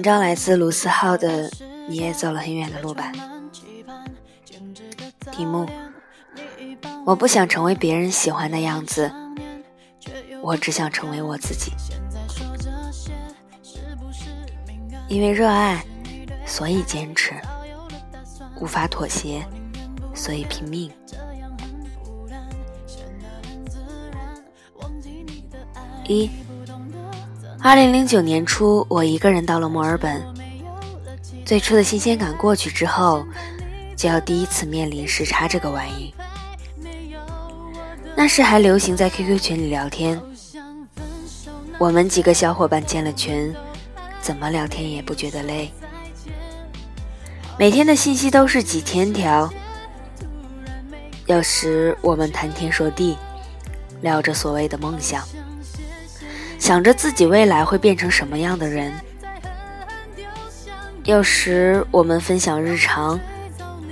文章来自卢思浩的《你也走了很远的路吧》。题目：我不想成为别人喜欢的样子，我只想成为我自己。因为热爱，所以坚持；无法妥协，所以拼命。一，二零零九年初，我一个人到了墨尔本。最初的新鲜感过去之后，就要第一次面临时差这个玩意。那时还流行在 QQ 群里聊天，我们几个小伙伴建了群，怎么聊天也不觉得累。每天的信息都是几千条，有时我们谈天说地，聊着所谓的梦想。想着自己未来会变成什么样的人，有时我们分享日常，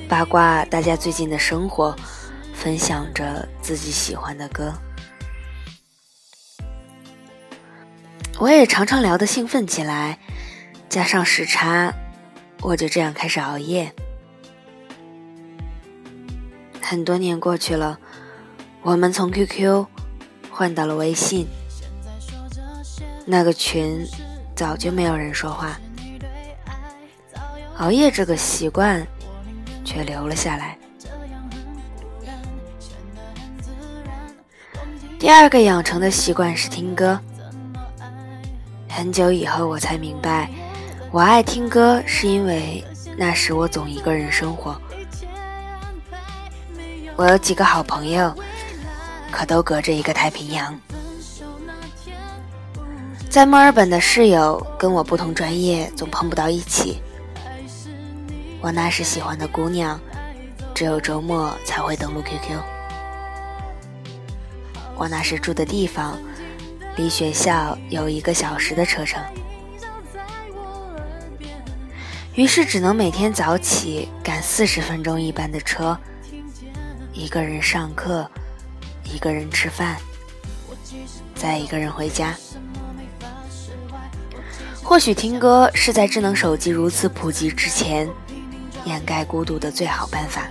八卦大家最近的生活，分享着自己喜欢的歌。我也常常聊得兴奋起来，加上时差，我就这样开始熬夜。很多年过去了，我们从 QQ 换到了微信。那个群早就没有人说话，熬夜这个习惯却留了下来。第二个养成的习惯是听歌。很久以后我才明白，我爱听歌是因为那时我总一个人生活。我有几个好朋友，可都隔着一个太平洋。在墨尔本的室友跟我不同专业，总碰不到一起。我那时喜欢的姑娘，只有周末才会登录 QQ。我那时住的地方，离学校有一个小时的车程，于是只能每天早起赶四十分钟一班的车，一个人上课，一个人吃饭，再一个人回家。或许听歌是在智能手机如此普及之前，掩盖孤独的最好办法。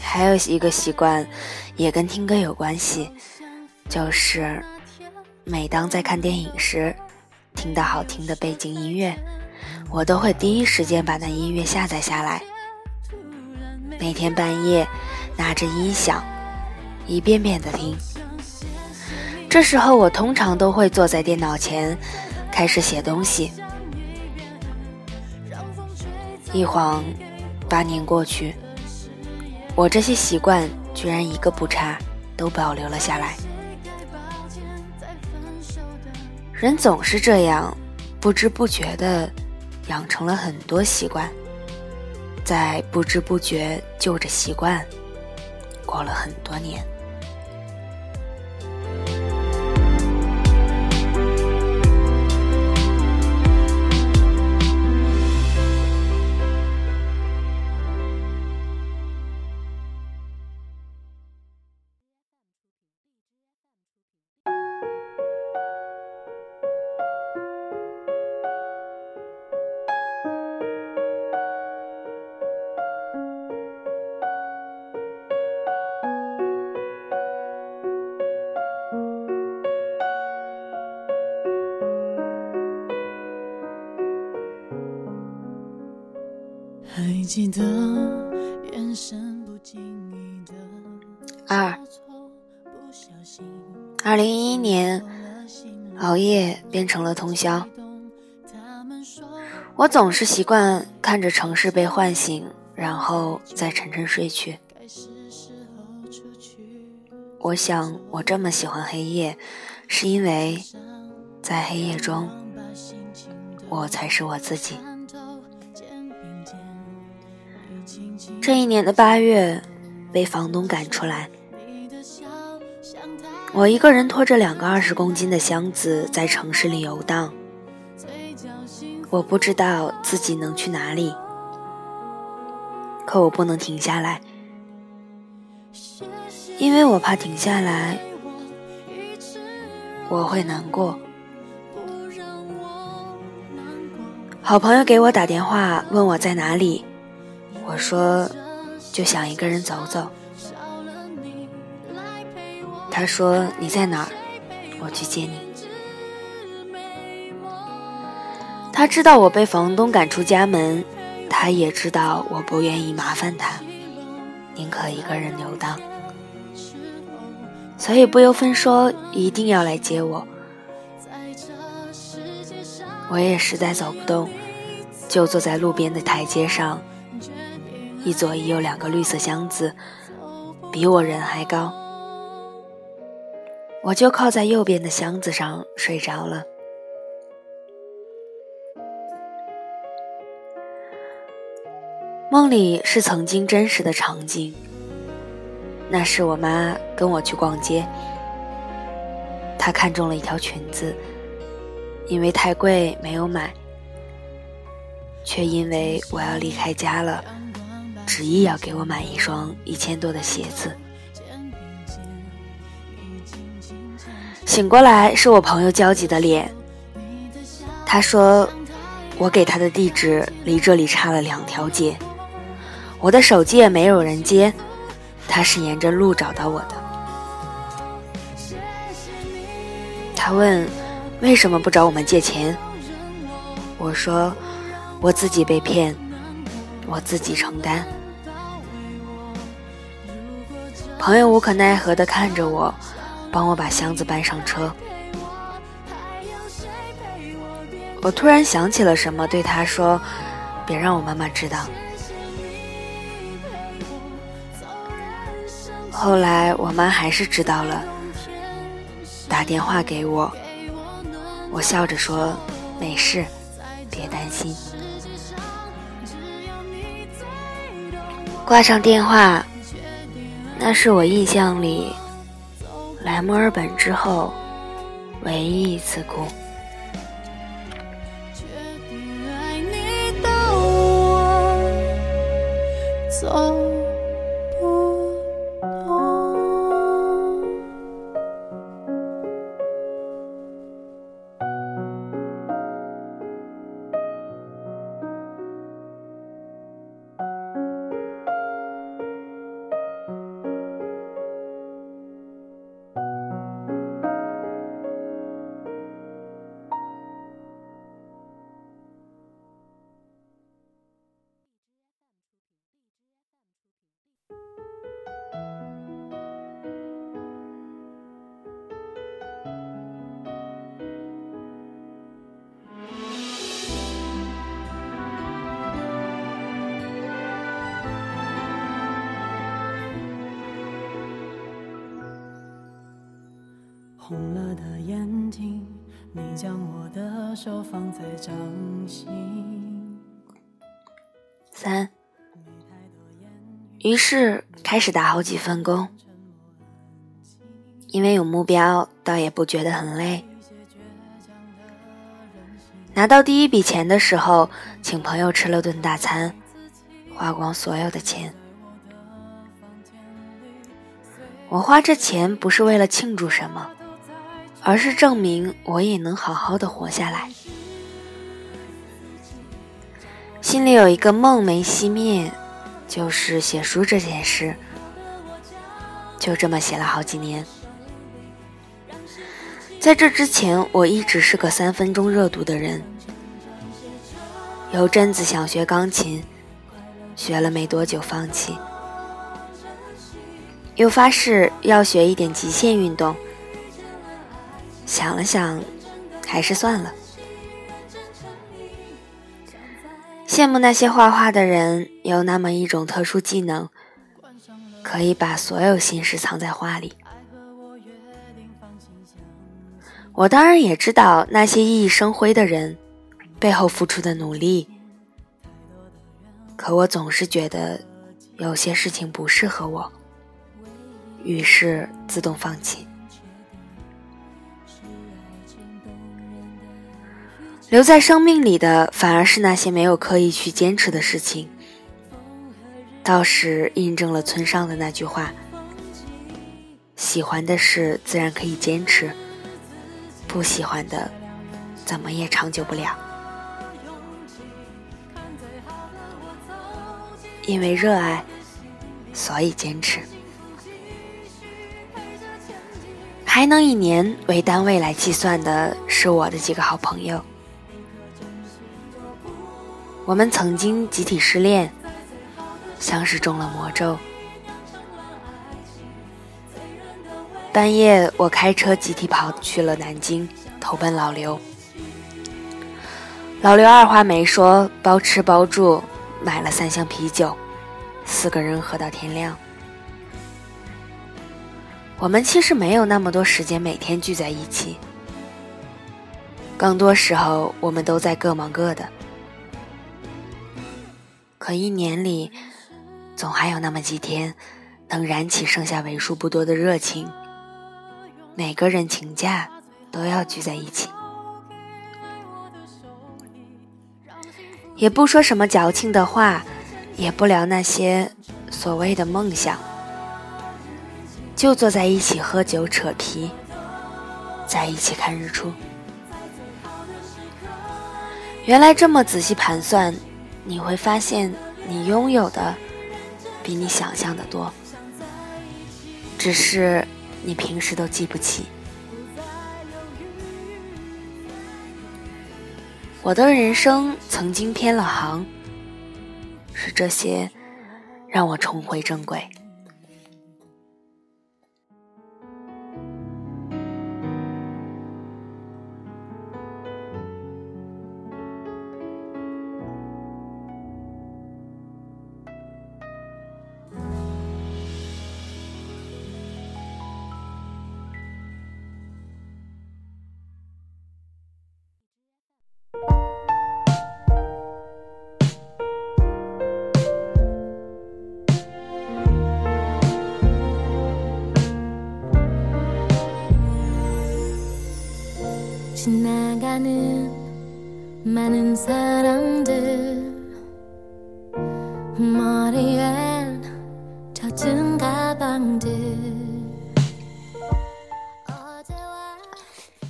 还有一个习惯，也跟听歌有关系，就是每当在看电影时，听到好听的背景音乐，我都会第一时间把那音乐下载下来，每天半夜拿着音响，一遍遍的听。这时候，我通常都会坐在电脑前，开始写东西。一晃，八年过去，我这些习惯居然一个不差，都保留了下来。人总是这样，不知不觉的养成了很多习惯，在不知不觉就着习惯过了很多年。了通宵。我总是习惯看着城市被唤醒，然后再沉沉睡去。我想，我这么喜欢黑夜，是因为在黑夜中，我才是我自己。这一年的八月，被房东赶出来，我一个人拖着两个二十公斤的箱子在城市里游荡。我不知道自己能去哪里，可我不能停下来，因为我怕停下来，我会难过。好朋友给我打电话问我在哪里，我说就想一个人走走。他说你在哪儿，我去接你。他知道我被房东赶出家门，他也知道我不愿意麻烦他，宁可一个人游荡，所以不由分说一定要来接我。我也实在走不动，就坐在路边的台阶上，一左一右两个绿色箱子，比我人还高，我就靠在右边的箱子上睡着了。梦里是曾经真实的场景，那是我妈跟我去逛街，她看中了一条裙子。因为太贵没有买，却因为我要离开家了，执意要给我买一双一千多的鞋子。醒过来是我朋友焦急的脸，他说我给他的地址离这里差了两条街，我的手机也没有人接，他是沿着路找到我的。他问。为什么不找我们借钱？我说，我自己被骗，我自己承担。朋友无可奈何地看着我，帮我把箱子搬上车。我突然想起了什么，对他说：“别让我妈妈知道。”后来我妈还是知道了，打电话给我。我笑着说：“没事，别担心。”挂上电话，那是我印象里来墨尔本之后唯一一次哭。红了的眼睛，你将我的手放在掌心。三，于是开始打好几份工，因为有目标，倒也不觉得很累。拿到第一笔钱的时候，请朋友吃了顿大餐，花光所有的钱。我花这钱不是为了庆祝什么。而是证明我也能好好的活下来。心里有一个梦没熄灭，就是写书这件事。就这么写了好几年。在这之前，我一直是个三分钟热度的人。有阵子想学钢琴，学了没多久放弃，又发誓要学一点极限运动。想了想，还是算了。羡慕那些画画的人，有那么一种特殊技能，可以把所有心事藏在画里。我当然也知道那些熠熠生辉的人背后付出的努力，可我总是觉得有些事情不适合我，于是自动放弃。留在生命里的，反而是那些没有刻意去坚持的事情。倒是印证了村上的那句话：“喜欢的事自然可以坚持，不喜欢的，怎么也长久不了。因为热爱，所以坚持。还能以年为单位来计算的是我的几个好朋友。我们曾经集体失恋，像是中了魔咒。半夜，我开车集体跑去了南京，投奔老刘。老刘二话没说，包吃包住，买了三箱啤酒，四个人喝到天亮。我们其实没有那么多时间每天聚在一起，更多时候我们都在各忙各的。可一年里，总还有那么几天，能燃起剩下为数不多的热情。每个人请假都要聚在一起，也不说什么矫情的话，也不聊那些所谓的梦想，就坐在一起喝酒扯皮，在一起看日出。原来这么仔细盘算，你会发现你拥有的比你想象的多，只是。你平时都记不起。我的人生曾经偏了行，是这些让我重回正轨。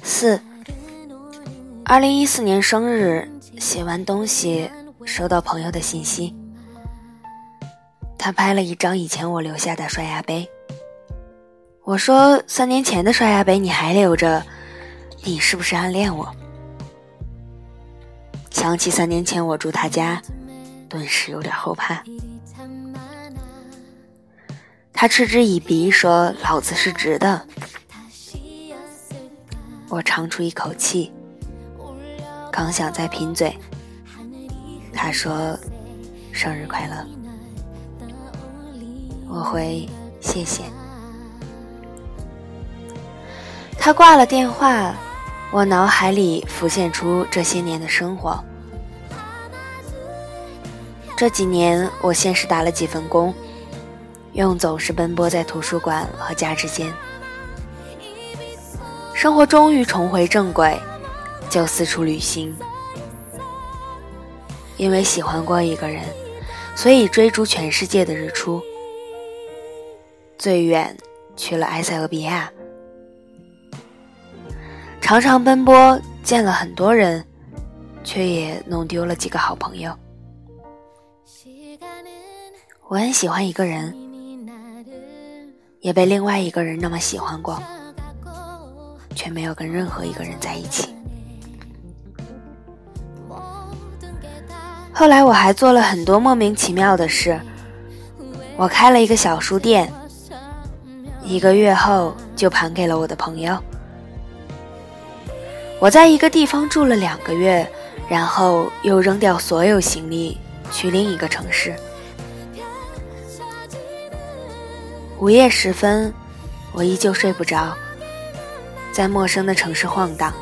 四，二零一四年生日，写完东西，收到朋友的信息，他拍了一张以前我留下的刷牙杯。我说三年前的刷牙杯你还留着，你是不是暗恋我？想起三年前我住他家，顿时有点后怕。他嗤之以鼻说：“老子是直的。”我长出一口气，刚想再贫嘴，他说：“生日快乐。”我回：“谢谢。”他挂了电话，我脑海里浮现出这些年的生活。这几年，我先是打了几份工，用总是奔波在图书馆和家之间，生活终于重回正轨，就四处旅行。因为喜欢过一个人，所以追逐全世界的日出，最远去了埃塞俄比亚，常常奔波，见了很多人，却也弄丢了几个好朋友。我很喜欢一个人，也被另外一个人那么喜欢过，却没有跟任何一个人在一起。后来我还做了很多莫名其妙的事，我开了一个小书店，一个月后就盘给了我的朋友。我在一个地方住了两个月，然后又扔掉所有行李去另一个城市。午夜时分，我依旧睡不着，在陌生的城市晃荡。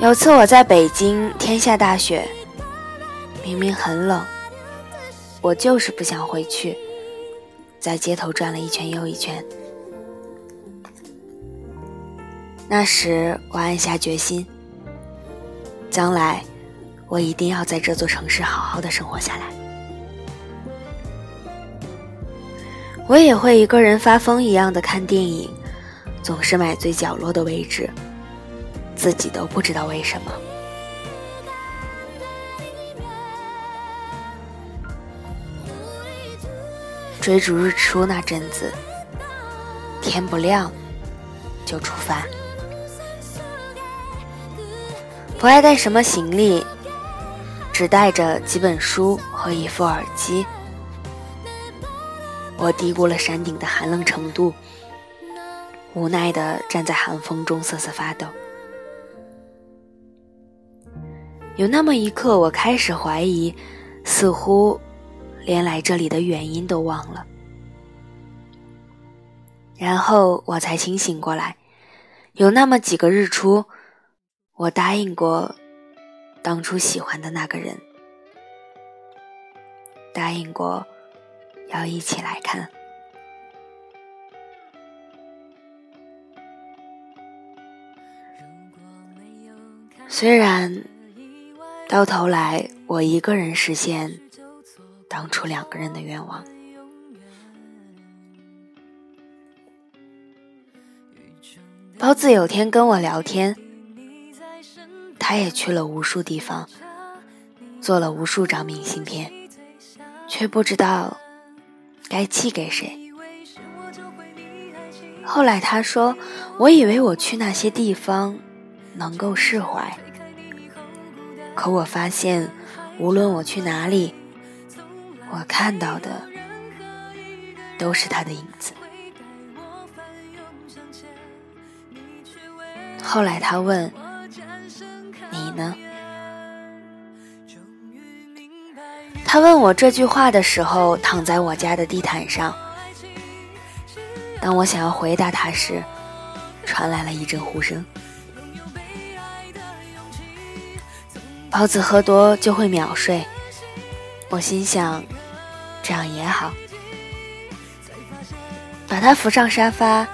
有次我在北京，天下大雪，明明很冷，我就是不想回去，在街头转了一圈又一圈。那时我暗下决心，将来我一定要在这座城市好好的生活下来。我也会一个人发疯一样的看电影，总是买最角落的位置，自己都不知道为什么。追逐日出那阵子，天不亮就出发，不爱带什么行李，只带着几本书和一副耳机。我低估了山顶的寒冷程度，无奈地站在寒风中瑟瑟发抖。有那么一刻，我开始怀疑，似乎连来这里的原因都忘了。然后我才清醒过来，有那么几个日出，我答应过当初喜欢的那个人，答应过。要一起来看。虽然到头来我一个人实现当初两个人的愿望，包子有天跟我聊天，他也去了无数地方，做了无数张明信片，却不知道。该寄给谁？后来他说：“我以为我去那些地方能够释怀，可我发现，无论我去哪里，我看到的都是他的影子。”后来他问：“呢？”他问我这句话的时候，躺在我家的地毯上。当我想要回答他时，传来了一阵呼声。包子喝多就会秒睡，我心想，这样也好。把他扶上沙发，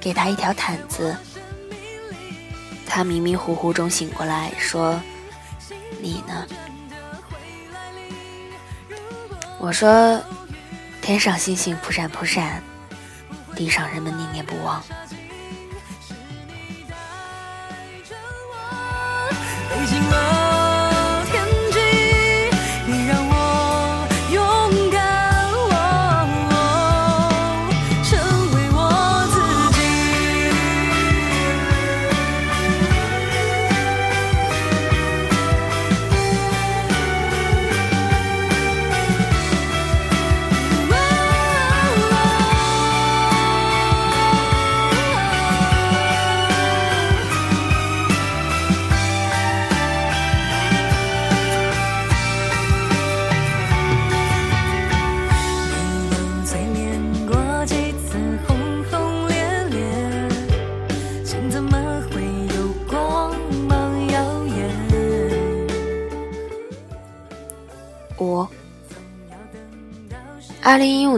给他一条毯子。他迷迷糊糊中醒过来，说：“你呢？”我说：“天上星星扑闪扑闪，地上人们念念不忘。”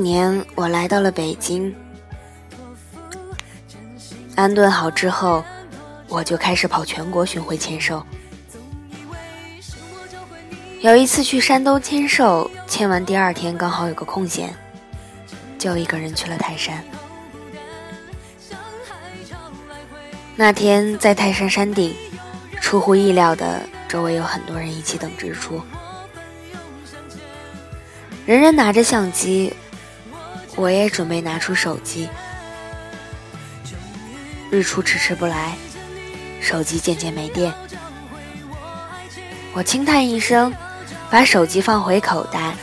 年，我来到了北京，安顿好之后，我就开始跑全国巡回签售。有一次去山东签售，签完第二天刚好有个空闲，就一个人去了泰山。那天在泰山山顶，出乎意料的，周围有很多人一起等日出。人人拿着相机，我也准备拿出手机。日出迟迟不来，手机渐渐没电。我轻叹一声，把手机放回口袋。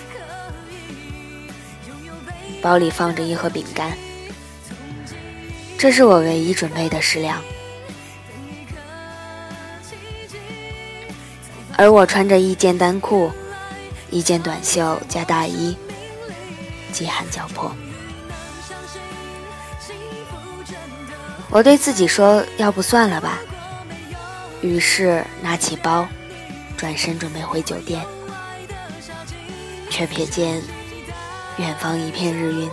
包里放着一盒饼干，这是我唯一准备的食粮。而我穿着一件单裤。一件短袖加大衣，饥寒交迫。我对自己说：“要不算了吧。”于是拿起包，转身准备回酒店，却瞥见远方一片日晕。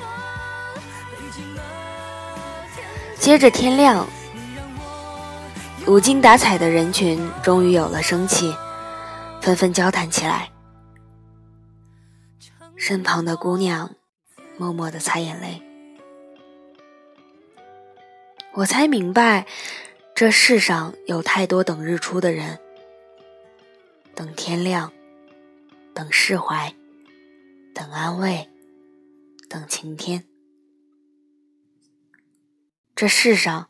接着天亮，无精打采的人群终于有了生气，纷纷交谈起来。身旁的姑娘默默的擦眼泪，我才明白，这世上有太多等日出的人，等天亮，等释怀，等安慰，等晴天。这世上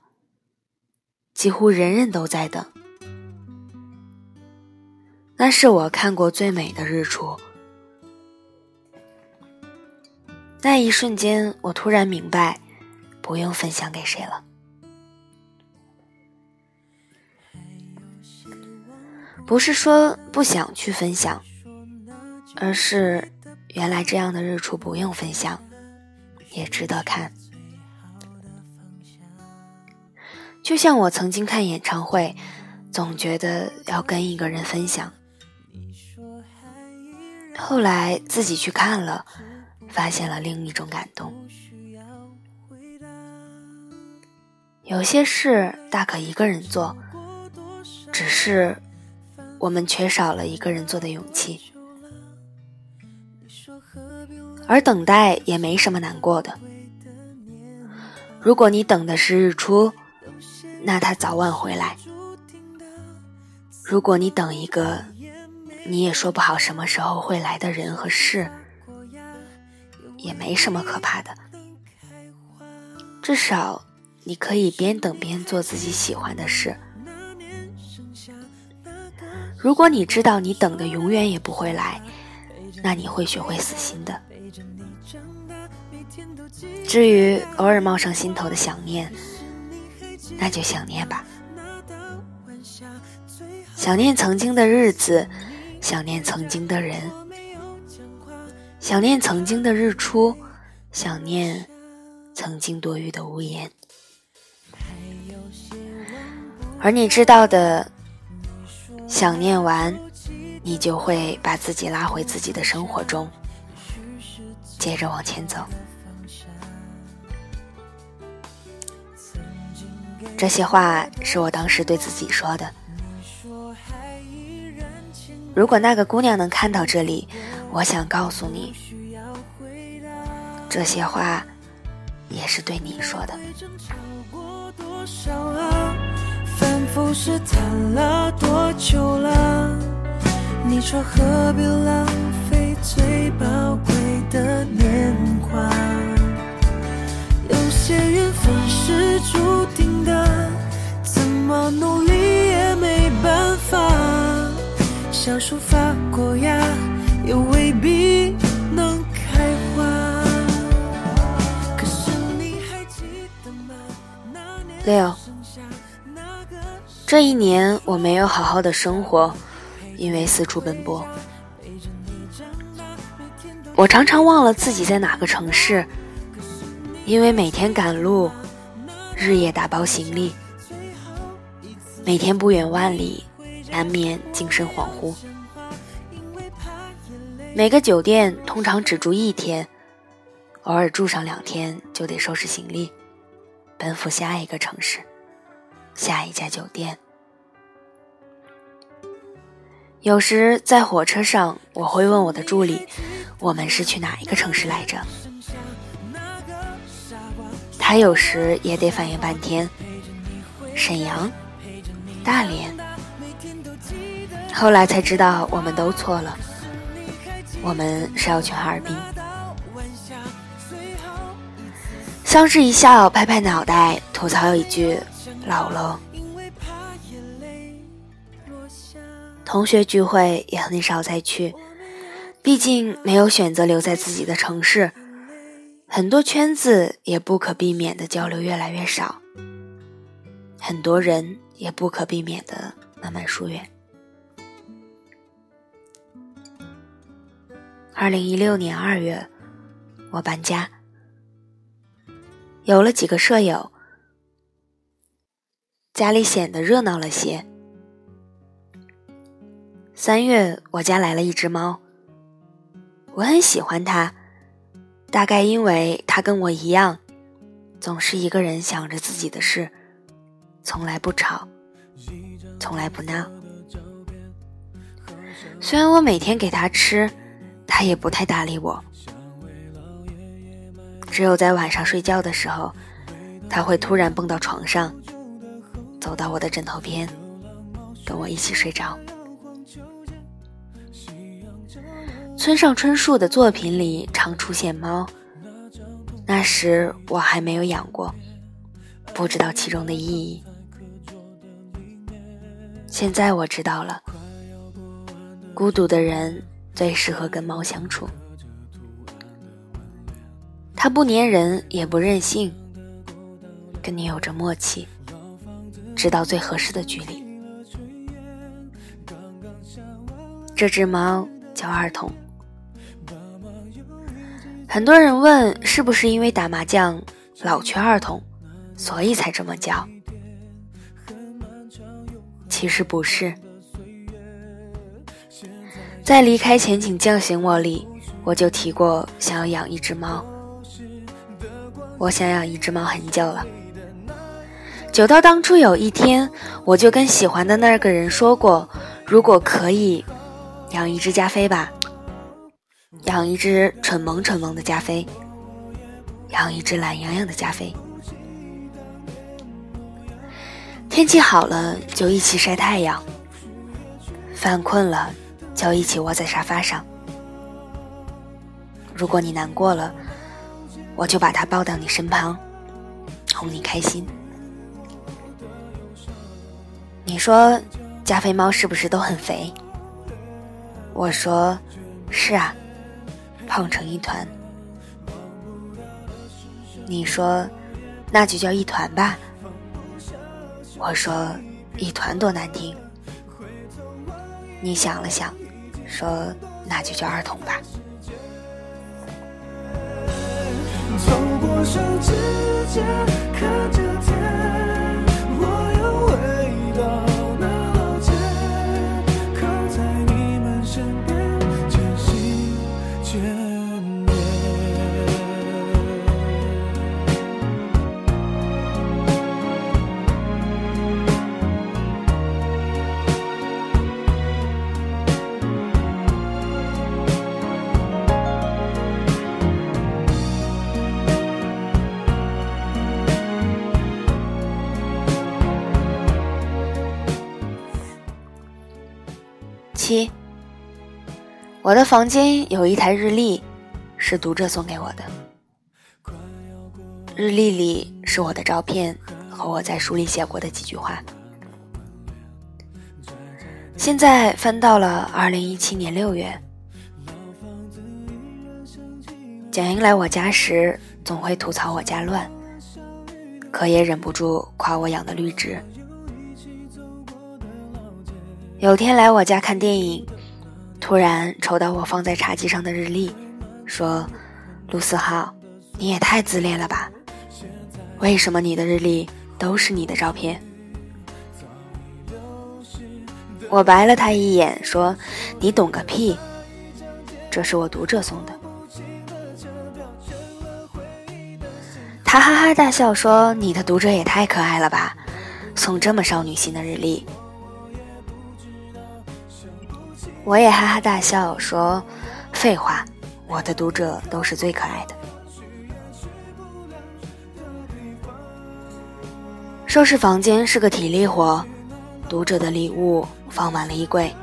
几乎人人都在等。那是我看过最美的日出。那一瞬间，我突然明白，不用分享给谁了。不是说不想去分享，而是原来这样的日出不用分享，也值得看。就像我曾经看演唱会，总觉得要跟一个人分享，后来自己去看了，发现了另一种感动。有些事大可一个人做，只是。我们缺少了一个人做的勇气，而等待也没什么难过的。如果你等的是日出，那他早晚回来；如果你等一个你也说不好什么时候会来的人和事，也没什么可怕的。至少你可以边等边做自己喜欢的事。如果你知道你等的永远也不会来，那你会学会死心的。至于偶尔冒上心头的想念，那就想念吧。想念曾经的日子，想念曾经的人，想念曾经的日出，想念曾经多余的无言。而你知道的。想念完，你就会把自己拉回自己的生活中，接着往前走。这些话是我当时对自己说的。如果那个姑娘能看到这里，我想告诉你，这些话也是对你说的。不试探了多久了？你说何必浪费最宝贵的年华？有些缘分是注定的，怎么努力也没办法。小树发过芽，也未必能开花。可是你还记得吗？那年六。这一年我没有好好的生活，因为四处奔波。我常常忘了自己在哪个城市，因为每天赶路，日夜打包行李，每天不远万里，难免精神恍惚。每个酒店通常只住一天，偶尔住上两天就得收拾行李，奔赴下一个城市。下一家酒店。有时在火车上，我会问我的助理：“我们是去哪一个城市来着？”他有时也得反应半天：“沈阳、大连。”后来才知道，我们都错了。我们是要去哈尔滨。相视一笑，拍拍脑袋，吐槽一句。老了，同学聚会也很少再去，毕竟没有选择留在自己的城市，很多圈子也不可避免的交流越来越少，很多人也不可避免的慢慢疏远。二零一六年二月，我搬家，有了几个舍友。家里显得热闹了些。三月，我家来了一只猫，我很喜欢它，大概因为它跟我一样，总是一个人想着自己的事，从来不吵，从来不闹。虽然我每天给它吃，他也不太搭理我，只有在晚上睡觉的时候，他会突然蹦到床上，走到我的枕头边，跟我一起睡着。村上春树的作品里常出现猫，那时我还没有养过，不知道其中的意义。现在我知道了，孤独的人最适合跟猫相处。它不粘人，也不任性，跟你有着默契，知道最合适的距离。这只猫叫二筒。很多人问，是不是因为打麻将老缺二筒，所以才这么叫？其实不是。在离开前请叫醒我里，我就提过想要养一只猫。我想养一只猫很久了，久到当初有一天，我就跟喜欢的那个人说过，如果可以，养一只加菲吧，养一只蠢萌蠢萌的加菲，养一只懒洋洋的加菲。天气好了就一起晒太阳，犯困了就一起窝在沙发上。如果你难过了。我就把它抱到你身旁，哄你开心。你说加菲猫是不是都很肥？我说是啊，胖成一团。你说那就叫一团吧。我说一团多难听。你想了想，说那就叫儿童吧。走过手指间，看着天，七，我的房间有一台日历，是读者送给我的。日历里是我的照片和我在书里写过的几句话。现在翻到了二零一七年六月，蒋英来我家时总会吐槽我家乱，可也忍不住夸我养的绿植。有天来我家看电影，突然瞅到我放在茶几上的日历，说：“陆思浩，你也太自恋了吧？为什么你的日历都是你的照片？”我白了他一眼，说：“你懂个屁！这是我读者送的。”他哈哈大笑说：“你的读者也太可爱了吧，送这么少女心的日历。”我也哈哈大笑说：“废话，我的读者都是最可爱的。”收拾房间是个体力活，读者的礼物放满了衣柜，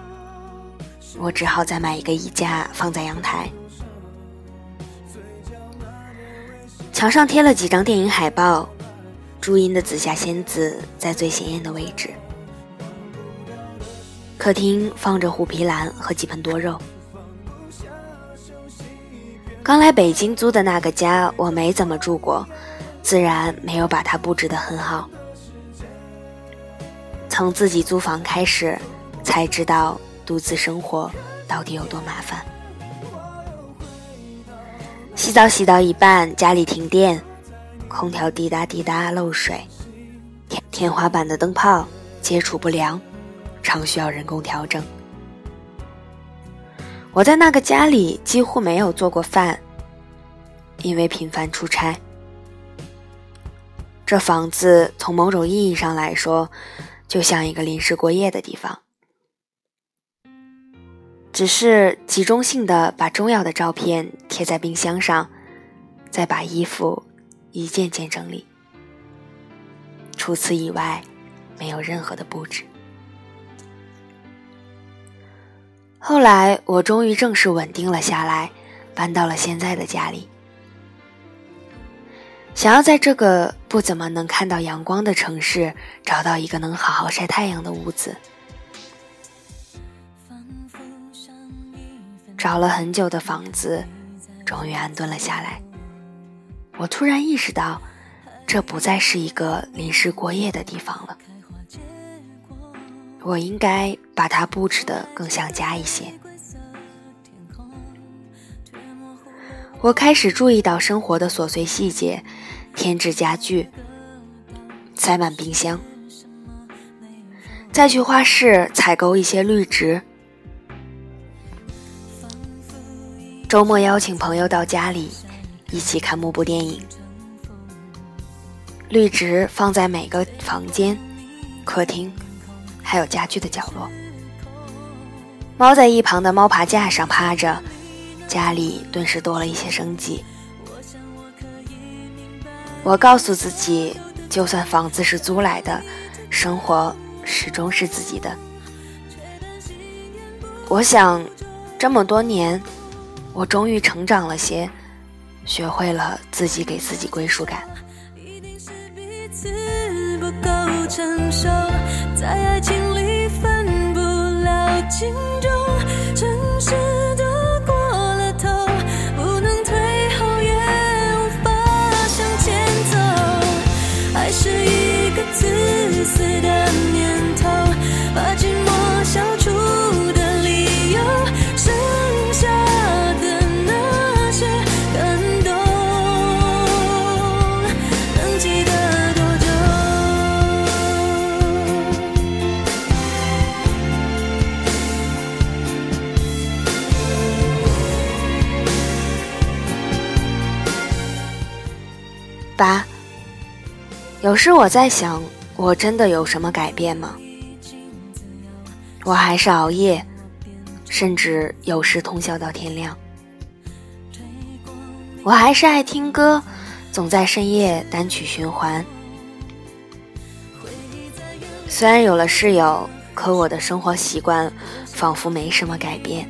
我只好再买一个衣架放在阳台。墙上贴了几张电影海报，朱茵的《紫霞仙子》在最显眼的位置。客厅放着虎皮兰和几盆多肉。刚来北京租的那个家，我没怎么住过，自然没有把它布置得很好。从自己租房开始，才知道独自生活到底有多麻烦。洗澡洗到一半，家里停电，空调滴答滴答漏水，天天花板的灯泡接触不良。常需要人工调整。我在那个家里几乎没有做过饭，因为频繁出差。这房子从某种意义上来说，就像一个临时过夜的地方，只是集中性的把重要的照片贴在冰箱上，再把衣服一件件整理。除此以外，没有任何的布置。后来，我终于正式稳定了下来，搬到了现在的家里。想要在这个不怎么能看到阳光的城市，找到一个能好好晒太阳的屋子。找了很久的房子，终于安顿了下来。我突然意识到，这不再是一个临时过夜的地方了。我应该把它布置的更像家一些。我开始注意到生活的琐碎细节，添置家具，塞满冰箱，再去花市采购一些绿植。周末邀请朋友到家里，一起看幕布电影。绿植放在每个房间、客厅，还有家具的角落。猫在一旁的猫爬架上趴着，家里顿时多了一些生机。我告诉自己，就算房子是租来的，生活始终是自己的。我想，这么多年。我终于成长了些，学会了自己给自己归属感。在爱情里分不了轻重，诚实的过了头，不能退后也无法向前走，爱是一个自私的念头，有时我在想，我真的有什么改变吗？我还是熬夜，甚至有时通宵到天亮。我还是爱听歌，总在深夜单曲循环。虽然有了室友，可我的生活习惯仿佛没什么改变。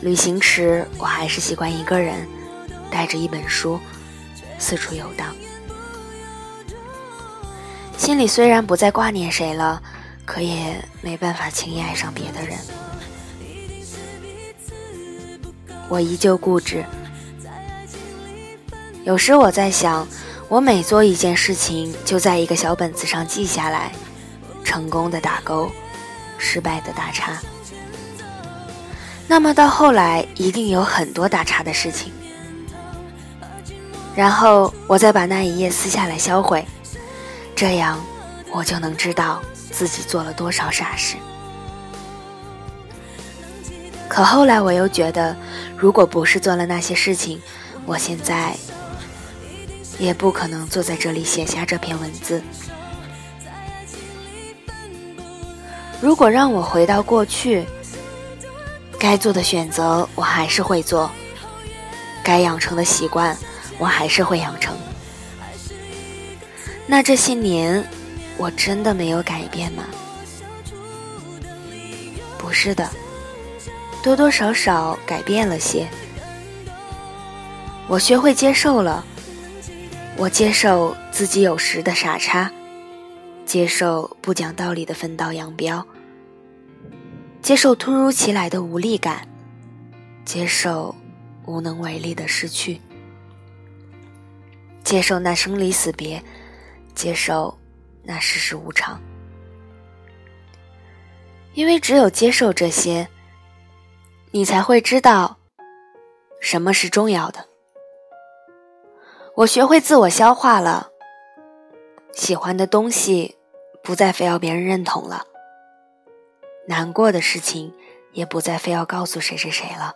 旅行时，我还是习惯一个人。带着一本书，四处游荡，心里虽然不再挂念谁了，可也没办法轻易爱上别的人。我依旧固执，有时我在想，我每做一件事情，就在一个小本子上记下来，成功的打勾，失败的打叉，那么到后来，一定有很多打叉的事情。然后我再把那一页撕下来销毁，这样我就能知道自己做了多少傻事。可后来我又觉得，如果不是做了那些事情，我现在也不可能坐在这里写下这篇文字。如果让我回到过去，该做的选择我还是会做，该养成的习惯。我还是会养成。那这些年，我真的没有改变吗？不是的，多多少少改变了些。我学会接受了，我接受自己有时的傻叉，接受不讲道理的分道扬镳，接受突如其来的无力感，接受无能为力的失去。接受那生离死别，接受那世事无常，因为只有接受这些，你才会知道什么是重要的。我学会自我消化了，喜欢的东西不再非要别人认同了，难过的事情也不再非要告诉谁谁谁了，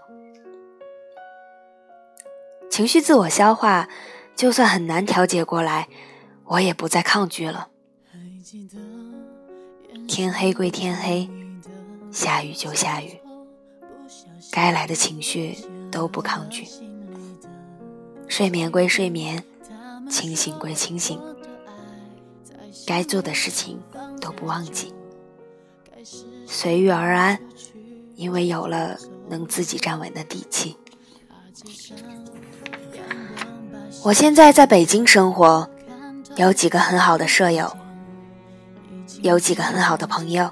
情绪自我消化。就算很难调节过来，我也不再抗拒了。天黑归天黑，下雨就下雨，该来的情绪都不抗拒。睡眠归睡眠，清醒归清醒，该做的事情都不忘记，随遇而安，因为有了能自己站稳的底气。我现在在北京生活，有几个很好的舍友，有几个很好的朋友，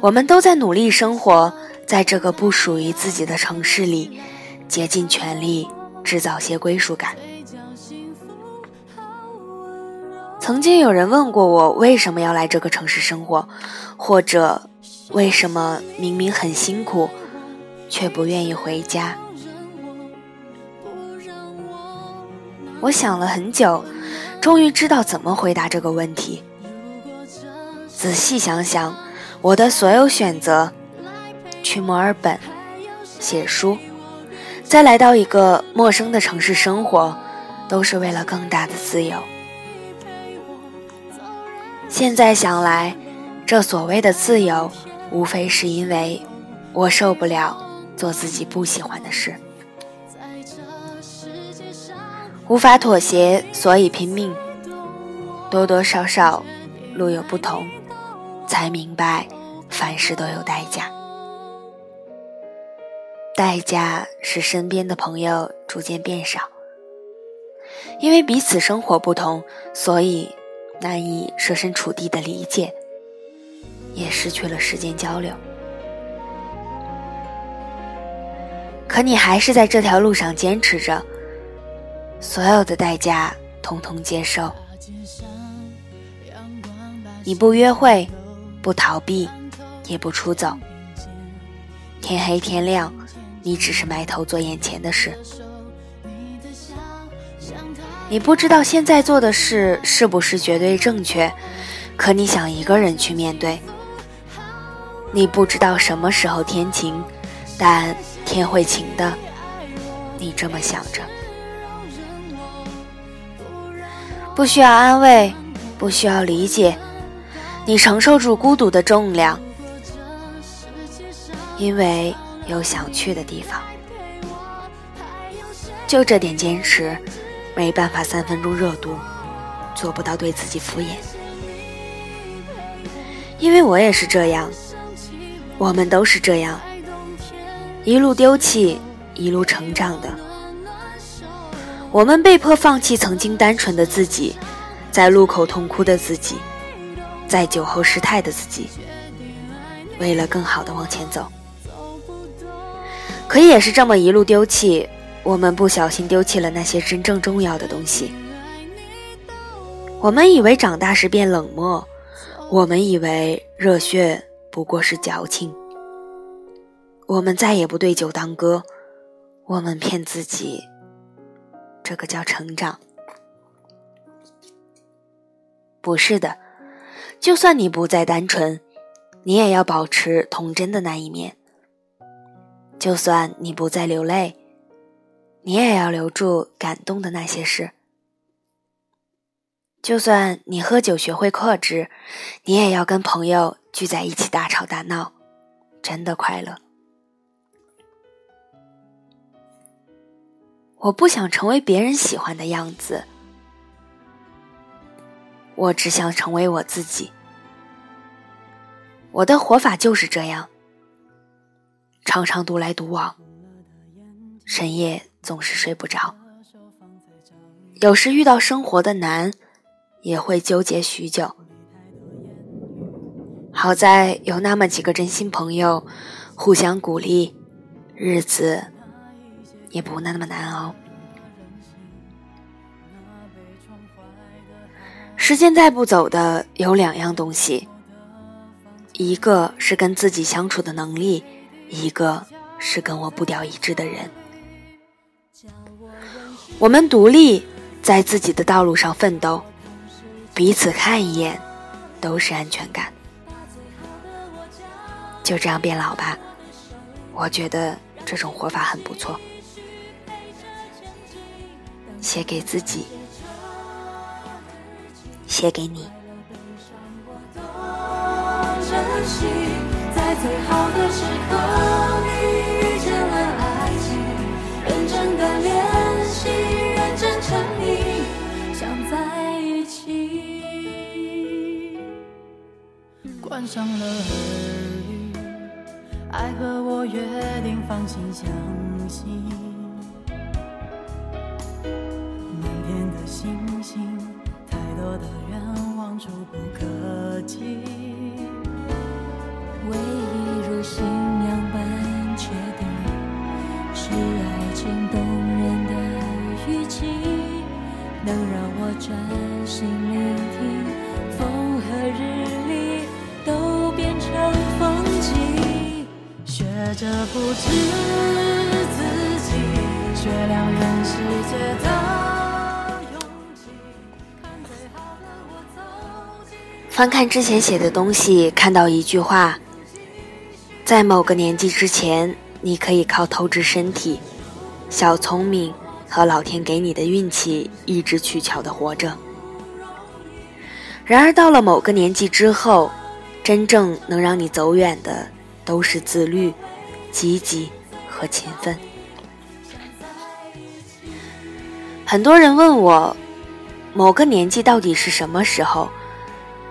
我们都在努力生活在这个不属于自己的城市里，竭尽全力制造些归属感。曾经有人问过我为什么要来这个城市生活，或者为什么明明很辛苦，却不愿意回家。我想了很久，终于知道怎么回答这个问题。仔细想想，我的所有选择，去墨尔本写书，再来到一个陌生的城市生活，都是为了更大的自由。现在想来，这所谓的自由，无非是因为我受不了做自己不喜欢的事。无法妥协，所以拼命。多多少少，路有不同，才明白凡事都有代价。代价是身边的朋友逐渐变少，因为彼此生活不同，所以难以设身处地的理解，也失去了时间交流。可你还是在这条路上坚持着。所有的代价，统统接受。你不约会，不逃避，也不出走。天黑天亮，你只是埋头做眼前的事。你不知道现在做的事是不是绝对正确，可你想一个人去面对。你不知道什么时候天晴，但天会晴的，你这么想着。不需要安慰，不需要理解，你承受住孤独的重量，因为有想去的地方。就这点坚持，没办法三分钟热度，做不到对自己敷衍。因为我也是这样，我们都是这样，一路丢弃，一路成长的。我们被迫放弃曾经单纯的自己，在路口痛哭的自己，在酒后失态的自己，为了更好的往前走。可也是这么一路丢弃，我们不小心丢弃了那些真正重要的东西。我们以为长大时变冷漠，我们以为热血不过是矫情，我们再也不对酒当歌，我们骗自己。这个叫成长，不是的。就算你不再单纯，你也要保持童真的那一面；就算你不再流泪，你也要留住感动的那些事；就算你喝酒学会克制，你也要跟朋友聚在一起大吵大闹，真的快乐。我不想成为别人喜欢的样子，我只想成为我自己。我的活法就是这样，常常独来独往，深夜总是睡不着。有时遇到生活的难，也会纠结许久。好在有那么几个真心朋友，互相鼓励，日子。也不那么难熬。时间带不走的有两样东西，一个是跟自己相处的能力，一个是跟我步调一致的人。我们独立，在自己的道路上奋斗，彼此看一眼，都是安全感。就这样变老吧，我觉得这种活法很不错。写给自己，写给你，在最好的时刻遇见了爱情，认真的练习，认真沉迷，想在一起。关上了耳语，爱和我约定，放心相信。不可及。唯一如信仰般确定，是爱情动人的语气，能让我专心聆听，风和日丽都变成风景。学着不止自己，学两人世界翻看之前写的东西，看到一句话：在某个年纪之前，你可以靠透支身体、小聪明和老天给你的运气，一直取巧的活着。然而到了某个年纪之后，真正能让你走远的，都是自律、积极和勤奋。很多人问我，某个年纪到底是什么时候？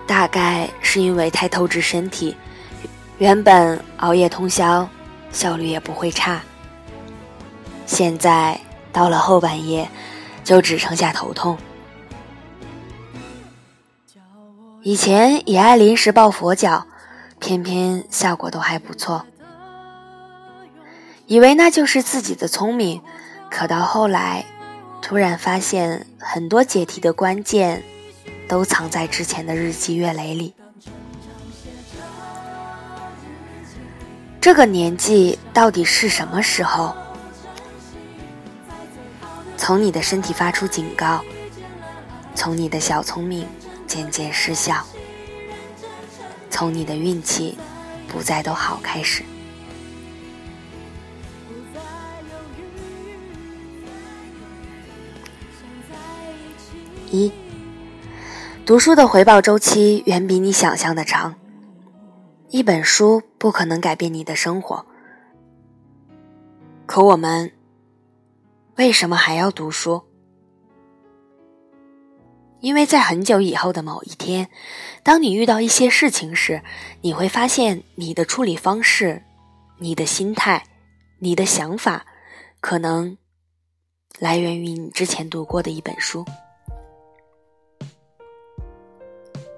大概是因为太透支身体，原本熬夜通宵，效率也不会差。现在到了后半夜，就只剩下头痛。以前也爱临时抱佛脚，偏偏效果都还不错。以为那就是自己的聪明，可到后来，突然发现很多解题的关键。都藏在之前的日积月累里。这个年纪到底是什么时候？从你的身体发出警告，从你的小聪明渐渐失效，从你的运气不再都好开始。一。读书的回报周期远比你想象的长。一本书不可能改变你的生活，可我们为什么还要读书？因为在很久以后的某一天，当你遇到一些事情时，你会发现你的处理方式、你的心态、你的想法，可能来源于你之前读过的一本书。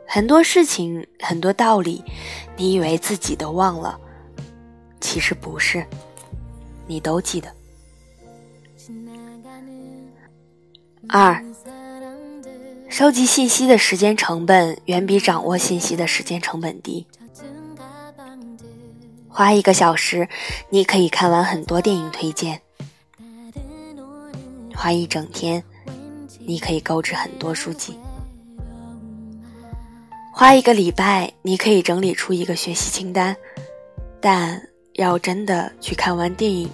很多事情，很多道理，你以为自己都忘了，其实不是，你都记得。二，收集信息的时间成本远比掌握信息的时间成本低。花一个小时，你可以看完很多电影推荐；花一整天，你可以购置很多书籍。花一个礼拜，你可以整理出一个学习清单，但要真的去看完电影、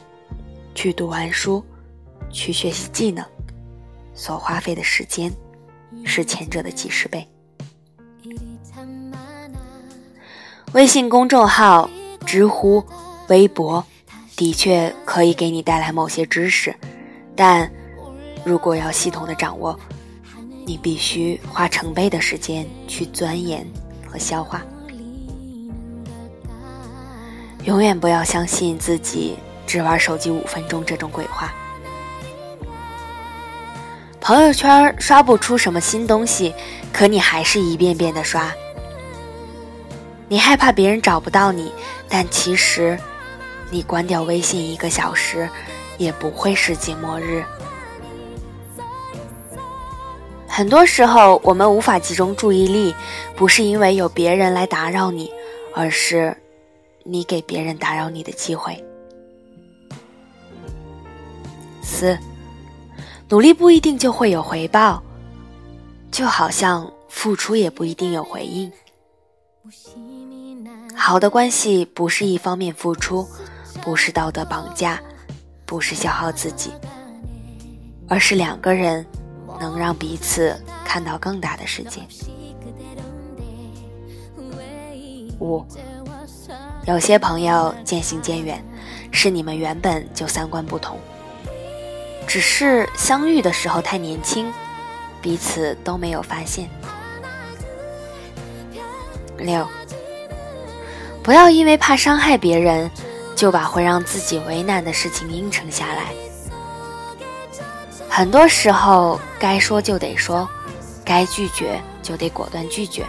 去读完书、去学习技能，所花费的时间是前者的几十倍。微信公众号、知乎、微博的确可以给你带来某些知识，但如果要系统的掌握。你必须花成倍的时间去钻研和消化，永远不要相信自己只玩手机五分钟这种鬼话。朋友圈刷不出什么新东西，可你还是一遍遍的刷。你害怕别人找不到你，但其实，你关掉微信一个小时，也不会世界末日。很多时候，我们无法集中注意力，不是因为有别人来打扰你，而是你给别人打扰你的机会。四，努力不一定就会有回报，就好像付出也不一定有回应。好的关系不是一方面付出，不是道德绑架，不是消耗自己，而是两个人。能让彼此看到更大的世界。五，有些朋友渐行渐远，是你们原本就三观不同，只是相遇的时候太年轻，彼此都没有发现。六，不要因为怕伤害别人，就把会让自己为难的事情应承下来。很多时候，该说就得说，该拒绝就得果断拒绝。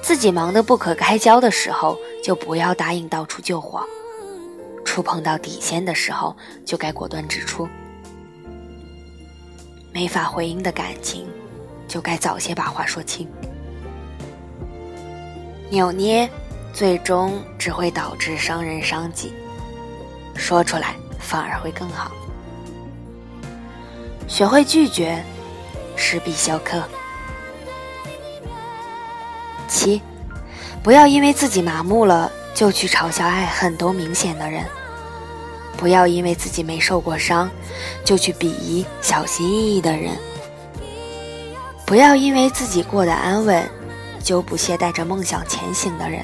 自己忙得不可开交的时候，就不要答应到处救火；触碰到底线的时候，就该果断指出。没法回应的感情，就该早些把话说清。扭捏，最终只会导致伤人伤己。说出来反而会更好。学会拒绝，是必修课。七，不要因为自己麻木了，就去嘲笑爱恨都明显的人；不要因为自己没受过伤，就去鄙夷小心翼翼的人；不要因为自己过得安稳，就不懈带着梦想前行的人；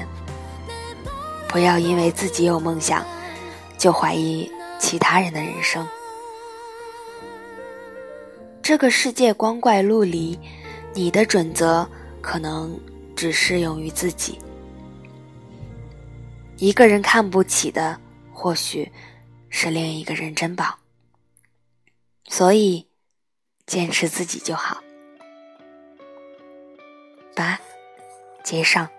不要因为自己有梦想，就怀疑其他人的人生。这个世界光怪陆离，你的准则可能只适用于自己。一个人看不起的，或许是另一个人珍宝。所以，坚持自己就好。八，接上。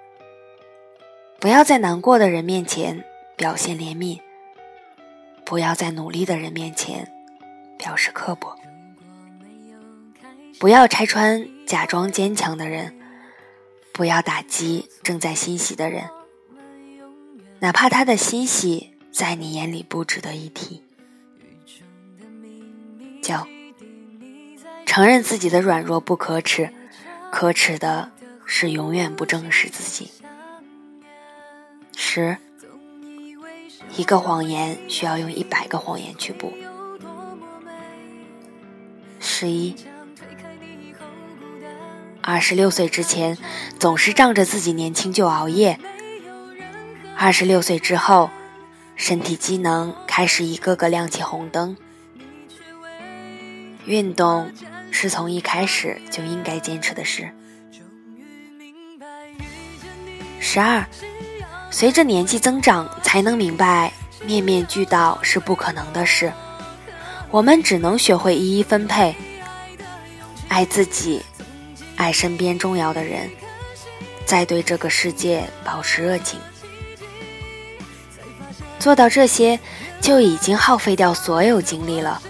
不要在难过的人面前表现怜悯，不要在努力的人面前表示刻薄。不要拆穿假装坚强的人，不要打击正在欣喜的人，哪怕他的欣喜在你眼里不值得一提。九，承认自己的软弱不可耻，可耻的是永远不正视自己。十，一个谎言需要用一百个谎言去补。十一。二十六岁之前，总是仗着自己年轻就熬夜；二十六岁之后，身体机能开始一个个亮起红灯。运动是从一开始就应该坚持的事。十二，随着年纪增长，才能明白面面俱到是不可能的事，我们只能学会一一分配，爱自己。爱身边重要的人，再对这个世界保持热情，做到这些就已经耗费掉所有精力了，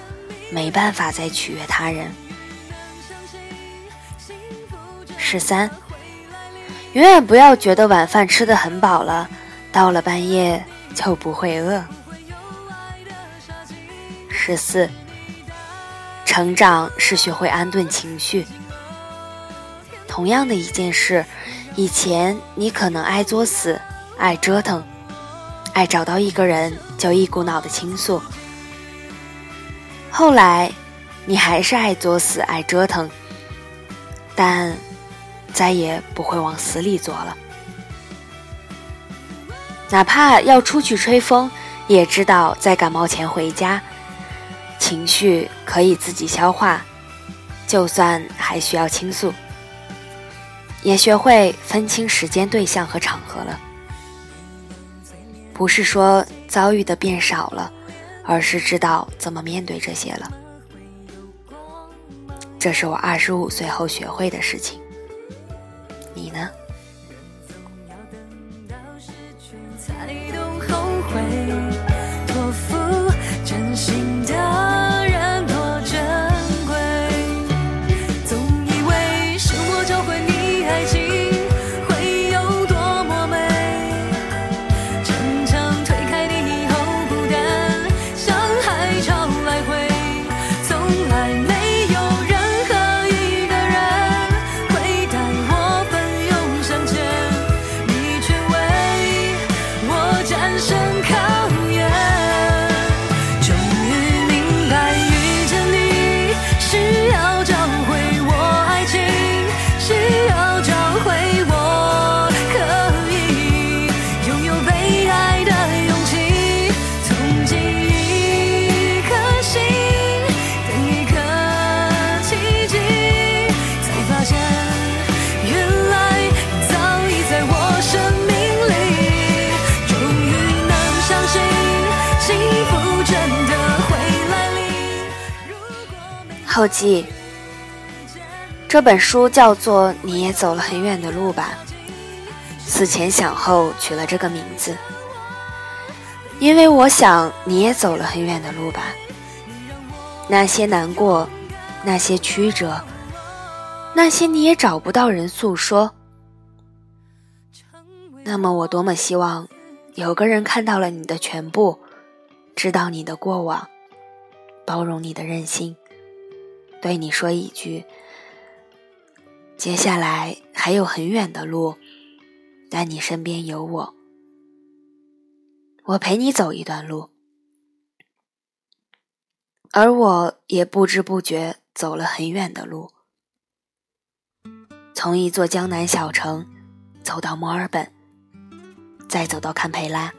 没办法再取悦他人。十三，永远不要觉得晚饭吃的很饱了，到了半夜就不会饿。十四，成长是学会安顿情绪。同样的一件事，以前你可能爱作死、爱折腾、爱找到一个人就一股脑的倾诉。后来，你还是爱作死、爱折腾，但再也不会往死里作了。哪怕要出去吹风，也知道在感冒前回家。情绪可以自己消化，就算还需要倾诉。也学会分清时间、对象和场合了。不是说遭遇的变少了，而是知道怎么面对这些了。这是我二十五岁后学会的事情。你呢？后记，这本书叫做《你也走了很远的路吧》，思前想后取了这个名字，因为我想你也走了很远的路吧。那些难过，那些曲折，那些你也找不到人诉说。那么我多么希望有个人看到了你的全部，知道你的过往，包容你的任性，对你说一句：“接下来还有很远的路，但你身边有我，我陪你走一段路。”而我也不知不觉走了很远的路，从一座江南小城走到墨尔本。再走到堪培拉，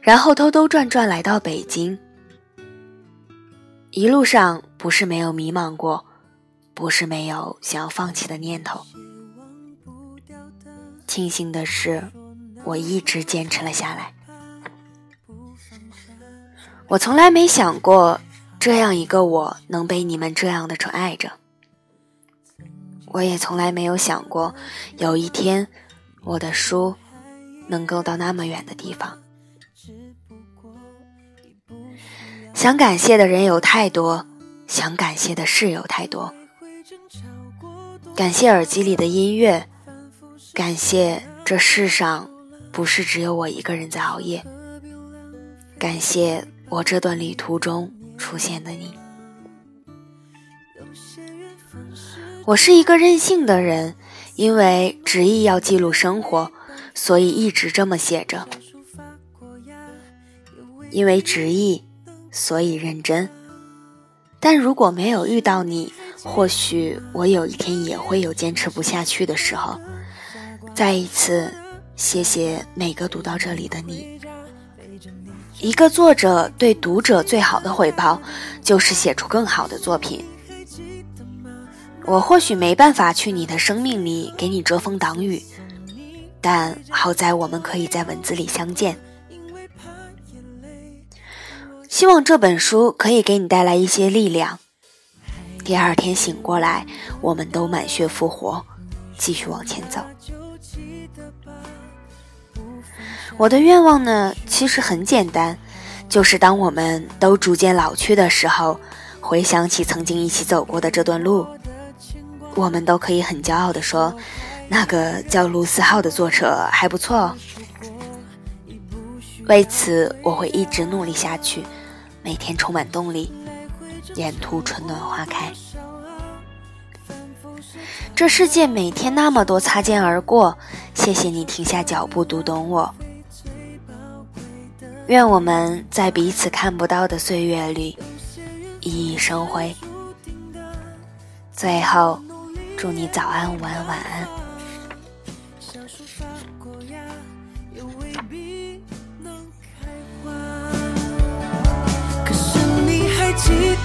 然后兜兜转转来到北京。一路上不是没有迷茫过，不是没有想要放弃的念头。庆幸的是，我一直坚持了下来。我从来没想过，这样一个我能被你们这样的宠爱着。我也从来没有想过，有一天。我的书能够到那么远的地方，想感谢的人有太多，想感谢的事有太多。感谢耳机里的音乐，感谢这世上不是只有我一个人在熬夜，感谢我这段旅途中出现的你。我是一个任性的人。因为执意要记录生活，所以一直这么写着。因为执意，所以认真。但如果没有遇到你，或许我有一天也会有坚持不下去的时候。再一次，谢谢每个读到这里的你。一个作者对读者最好的回报，就是写出更好的作品。我或许没办法去你的生命里给你遮风挡雨，但好在我们可以在文字里相见。希望这本书可以给你带来一些力量。第二天醒过来，我们都满血复活，继续往前走。我的愿望呢，其实很简单，就是当我们都逐渐老去的时候，回想起曾经一起走过的这段路。我们都可以很骄傲地说，那个叫卢思浩的作者还不错。为此，我会一直努力下去，每天充满动力，沿途春暖花开。这世界每天那么多擦肩而过，谢谢你停下脚步读懂我。愿我们在彼此看不到的岁月里熠熠生辉。最后。祝你早安、午安、晚安。可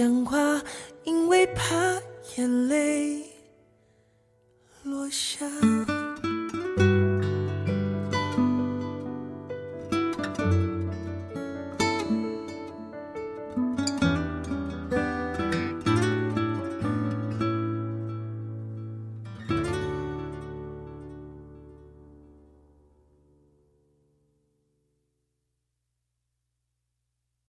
讲话，因为怕眼泪落下。